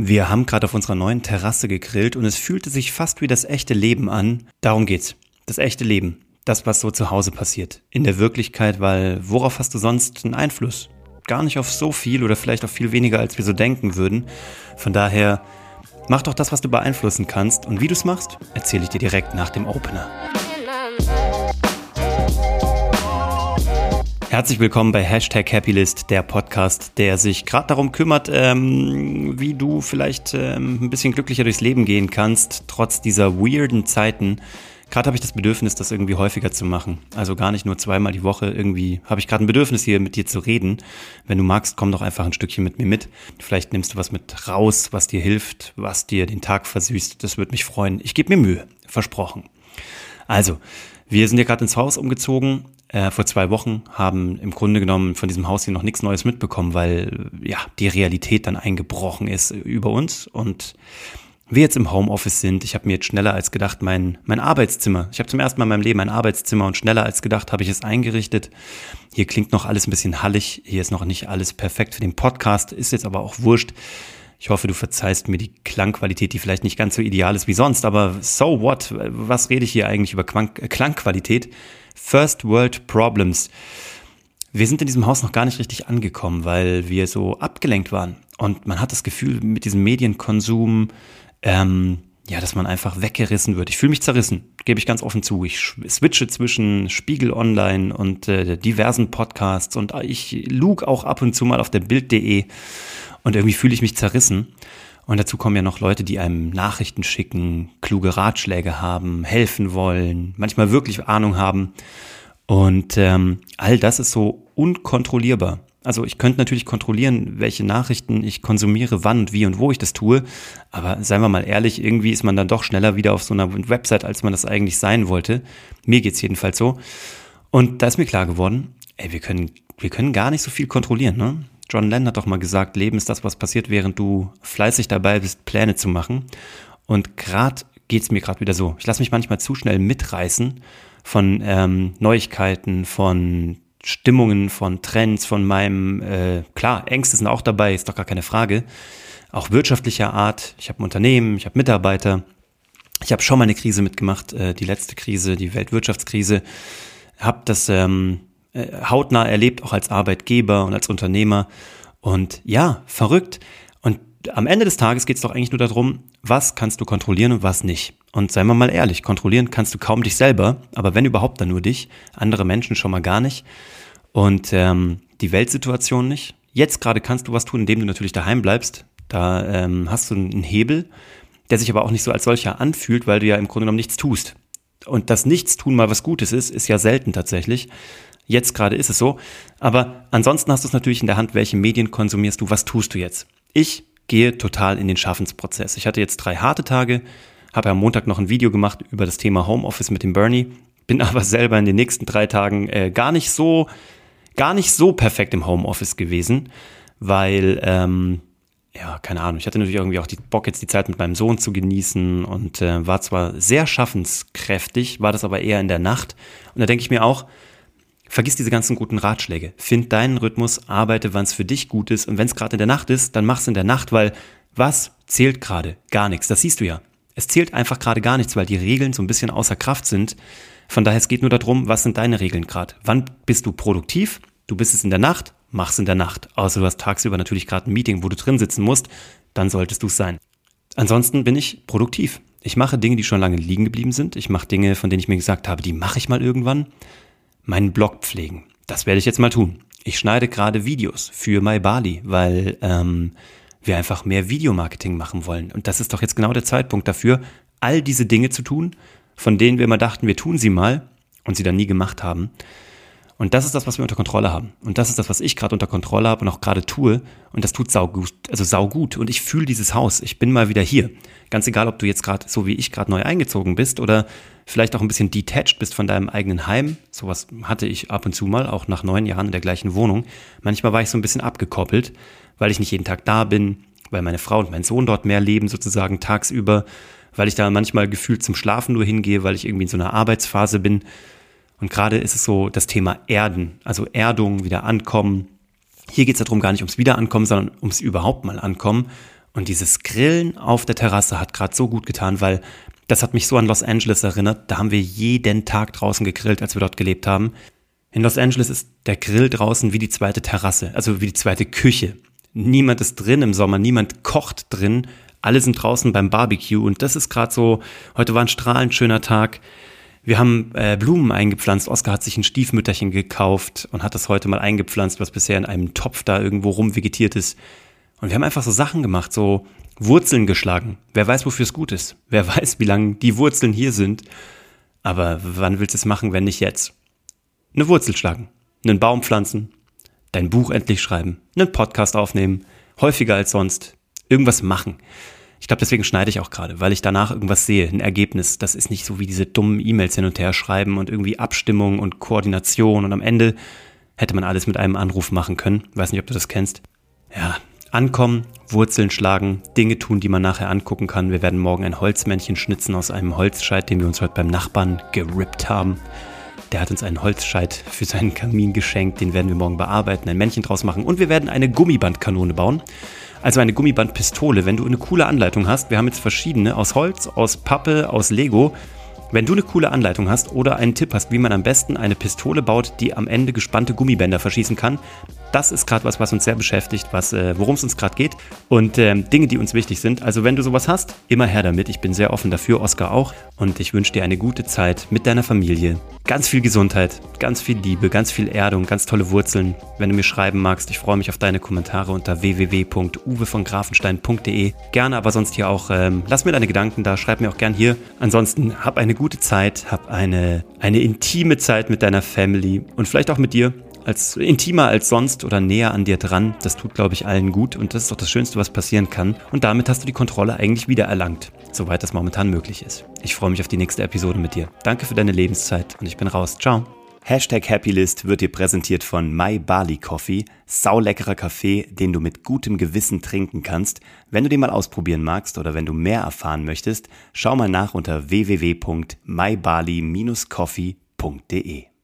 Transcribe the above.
Wir haben gerade auf unserer neuen Terrasse gegrillt und es fühlte sich fast wie das echte Leben an. Darum geht's. Das echte Leben. Das, was so zu Hause passiert. In der Wirklichkeit, weil worauf hast du sonst einen Einfluss? Gar nicht auf so viel oder vielleicht auf viel weniger, als wir so denken würden. Von daher, mach doch das, was du beeinflussen kannst. Und wie du es machst, erzähle ich dir direkt nach dem Opener. Herzlich willkommen bei Hashtag Happylist, der Podcast, der sich gerade darum kümmert, ähm, wie du vielleicht ähm, ein bisschen glücklicher durchs Leben gehen kannst, trotz dieser weirden Zeiten. Gerade habe ich das Bedürfnis, das irgendwie häufiger zu machen. Also gar nicht nur zweimal die Woche. Irgendwie habe ich gerade ein Bedürfnis, hier mit dir zu reden. Wenn du magst, komm doch einfach ein Stückchen mit mir mit. Vielleicht nimmst du was mit raus, was dir hilft, was dir den Tag versüßt. Das würde mich freuen. Ich gebe mir Mühe. Versprochen. Also, wir sind ja gerade ins Haus umgezogen äh, vor zwei Wochen, haben im Grunde genommen von diesem Haus hier noch nichts Neues mitbekommen, weil ja die Realität dann eingebrochen ist über uns und wir jetzt im Homeoffice sind. Ich habe mir jetzt schneller als gedacht mein, mein Arbeitszimmer. Ich habe zum ersten Mal in meinem Leben ein Arbeitszimmer und schneller als gedacht habe ich es eingerichtet. Hier klingt noch alles ein bisschen hallig. Hier ist noch nicht alles perfekt für den Podcast. Ist jetzt aber auch wurscht. Ich hoffe, du verzeihst mir die Klangqualität, die vielleicht nicht ganz so ideal ist wie sonst. Aber so what? Was rede ich hier eigentlich über Klangqualität? First World Problems. Wir sind in diesem Haus noch gar nicht richtig angekommen, weil wir so abgelenkt waren. Und man hat das Gefühl, mit diesem Medienkonsum, ähm, ja, dass man einfach weggerissen wird. Ich fühle mich zerrissen, gebe ich ganz offen zu. Ich switche zwischen Spiegel Online und äh, diversen Podcasts und ich lug auch ab und zu mal auf der Bild.de und irgendwie fühle ich mich zerrissen. Und dazu kommen ja noch Leute, die einem Nachrichten schicken, kluge Ratschläge haben, helfen wollen, manchmal wirklich Ahnung haben. Und ähm, all das ist so unkontrollierbar. Also ich könnte natürlich kontrollieren, welche Nachrichten ich konsumiere, wann und wie und wo ich das tue. Aber seien wir mal ehrlich, irgendwie ist man dann doch schneller wieder auf so einer Website, als man das eigentlich sein wollte. Mir geht's jedenfalls so. Und da ist mir klar geworden, ey, wir können, wir können gar nicht so viel kontrollieren. Ne? John Lennon hat doch mal gesagt, Leben ist das, was passiert, während du fleißig dabei bist, Pläne zu machen. Und gerade geht's mir gerade wieder so. Ich lasse mich manchmal zu schnell mitreißen von ähm, Neuigkeiten, von Stimmungen, von Trends, von meinem, äh, klar, Ängste sind auch dabei, ist doch gar keine Frage. Auch wirtschaftlicher Art. Ich habe ein Unternehmen, ich habe Mitarbeiter. Ich habe schon mal eine Krise mitgemacht, äh, die letzte Krise, die Weltwirtschaftskrise. Habe das ähm, äh, hautnah erlebt, auch als Arbeitgeber und als Unternehmer. Und ja, verrückt. Und am Ende des Tages geht es doch eigentlich nur darum, was kannst du kontrollieren und was nicht. Und seien wir mal ehrlich, kontrollieren kannst du kaum dich selber, aber wenn überhaupt dann nur dich, andere Menschen schon mal gar nicht. Und ähm, die Weltsituation nicht. Jetzt gerade kannst du was tun, indem du natürlich daheim bleibst. Da ähm, hast du einen Hebel, der sich aber auch nicht so als solcher anfühlt, weil du ja im Grunde genommen nichts tust. Und das Nichtstun mal was Gutes ist, ist ja selten tatsächlich. Jetzt gerade ist es so. Aber ansonsten hast du es natürlich in der Hand, welche Medien konsumierst du, was tust du jetzt? Ich gehe total in den Schaffensprozess. Ich hatte jetzt drei harte Tage, habe am Montag noch ein Video gemacht über das Thema Homeoffice mit dem Bernie, bin aber selber in den nächsten drei Tagen äh, gar nicht so, gar nicht so perfekt im Homeoffice gewesen, weil ähm, ja, keine Ahnung. Ich hatte natürlich irgendwie auch die Bock, jetzt die Zeit mit meinem Sohn zu genießen und äh, war zwar sehr schaffenskräftig, war das aber eher in der Nacht. Und da denke ich mir auch, Vergiss diese ganzen guten Ratschläge. Find deinen Rhythmus, arbeite, wann es für dich gut ist. Und wenn es gerade in der Nacht ist, dann mach's in der Nacht, weil was zählt gerade? Gar nichts. Das siehst du ja. Es zählt einfach gerade gar nichts, weil die Regeln so ein bisschen außer Kraft sind. Von daher, es geht nur darum, was sind deine Regeln gerade? Wann bist du produktiv? Du bist es in der Nacht, mach's in der Nacht. Außer du hast tagsüber natürlich gerade ein Meeting, wo du drin sitzen musst, dann solltest du es sein. Ansonsten bin ich produktiv. Ich mache Dinge, die schon lange liegen geblieben sind. Ich mache Dinge, von denen ich mir gesagt habe, die mache ich mal irgendwann meinen Blog pflegen. Das werde ich jetzt mal tun. Ich schneide gerade Videos für MyBali, weil ähm, wir einfach mehr Videomarketing machen wollen. Und das ist doch jetzt genau der Zeitpunkt dafür, all diese Dinge zu tun, von denen wir immer dachten, wir tun sie mal und sie dann nie gemacht haben. Und das ist das, was wir unter Kontrolle haben. Und das ist das, was ich gerade unter Kontrolle habe und auch gerade tue. Und das tut saugut, also saugut. Und ich fühle dieses Haus. Ich bin mal wieder hier. Ganz egal, ob du jetzt gerade, so wie ich, gerade neu eingezogen bist oder vielleicht auch ein bisschen detached bist von deinem eigenen Heim. Sowas hatte ich ab und zu mal, auch nach neun Jahren in der gleichen Wohnung. Manchmal war ich so ein bisschen abgekoppelt, weil ich nicht jeden Tag da bin, weil meine Frau und mein Sohn dort mehr leben, sozusagen tagsüber, weil ich da manchmal gefühlt zum Schlafen nur hingehe, weil ich irgendwie in so einer Arbeitsphase bin. Und gerade ist es so das Thema Erden, also Erdung, wieder ankommen. Hier geht es darum gar nicht ums Wiederankommen, sondern ums überhaupt mal ankommen. Und dieses Grillen auf der Terrasse hat gerade so gut getan, weil das hat mich so an Los Angeles erinnert. Da haben wir jeden Tag draußen gegrillt, als wir dort gelebt haben. In Los Angeles ist der Grill draußen wie die zweite Terrasse, also wie die zweite Küche. Niemand ist drin im Sommer, niemand kocht drin. Alle sind draußen beim Barbecue und das ist gerade so, heute war ein strahlend schöner Tag. Wir haben äh, Blumen eingepflanzt. Oskar hat sich ein Stiefmütterchen gekauft und hat das heute mal eingepflanzt, was bisher in einem Topf da irgendwo rumvegetiert ist. Und wir haben einfach so Sachen gemacht, so Wurzeln geschlagen. Wer weiß, wofür es gut ist. Wer weiß, wie lange die Wurzeln hier sind. Aber wann willst du es machen, wenn nicht jetzt? Eine Wurzel schlagen, einen Baum pflanzen, dein Buch endlich schreiben, einen Podcast aufnehmen, häufiger als sonst, irgendwas machen. Ich glaube, deswegen schneide ich auch gerade, weil ich danach irgendwas sehe, ein Ergebnis. Das ist nicht so wie diese dummen E-Mails hin und her schreiben und irgendwie Abstimmung und Koordination und am Ende hätte man alles mit einem Anruf machen können. Weiß nicht, ob du das kennst. Ja, ankommen, Wurzeln schlagen, Dinge tun, die man nachher angucken kann. Wir werden morgen ein Holzmännchen schnitzen aus einem Holzscheit, den wir uns heute beim Nachbarn gerippt haben. Der hat uns einen Holzscheit für seinen Kamin geschenkt, den werden wir morgen bearbeiten, ein Männchen draus machen und wir werden eine Gummibandkanone bauen. Also eine Gummibandpistole, wenn du eine coole Anleitung hast. Wir haben jetzt verschiedene aus Holz, aus Pappe, aus Lego. Wenn du eine coole Anleitung hast oder einen Tipp hast, wie man am besten eine Pistole baut, die am Ende gespannte Gummibänder verschießen kann, das ist gerade was, was uns sehr beschäftigt, was, äh, worum es uns gerade geht und äh, Dinge, die uns wichtig sind. Also wenn du sowas hast, immer her damit. Ich bin sehr offen dafür, Oskar auch. Und ich wünsche dir eine gute Zeit mit deiner Familie. Ganz viel Gesundheit, ganz viel Liebe, ganz viel Erdung, ganz tolle Wurzeln. Wenn du mir schreiben magst, ich freue mich auf deine Kommentare unter www.uwevongrafenstein.de. Gerne aber sonst hier auch, ähm, lass mir deine Gedanken da, schreib mir auch gern hier. Ansonsten hab eine gute Zeit, hab eine, eine intime Zeit mit deiner Family und vielleicht auch mit dir als intimer als sonst oder näher an dir dran. Das tut, glaube ich, allen gut und das ist doch das Schönste, was passieren kann. Und damit hast du die Kontrolle eigentlich wieder erlangt, soweit das momentan möglich ist. Ich freue mich auf die nächste Episode mit dir. Danke für deine Lebenszeit und ich bin raus. Ciao. Hashtag Happylist wird dir präsentiert von My Bali Coffee, sauleckerer Kaffee, den du mit gutem Gewissen trinken kannst. Wenn du den mal ausprobieren magst oder wenn du mehr erfahren möchtest, schau mal nach unter www.mybali-coffee.de.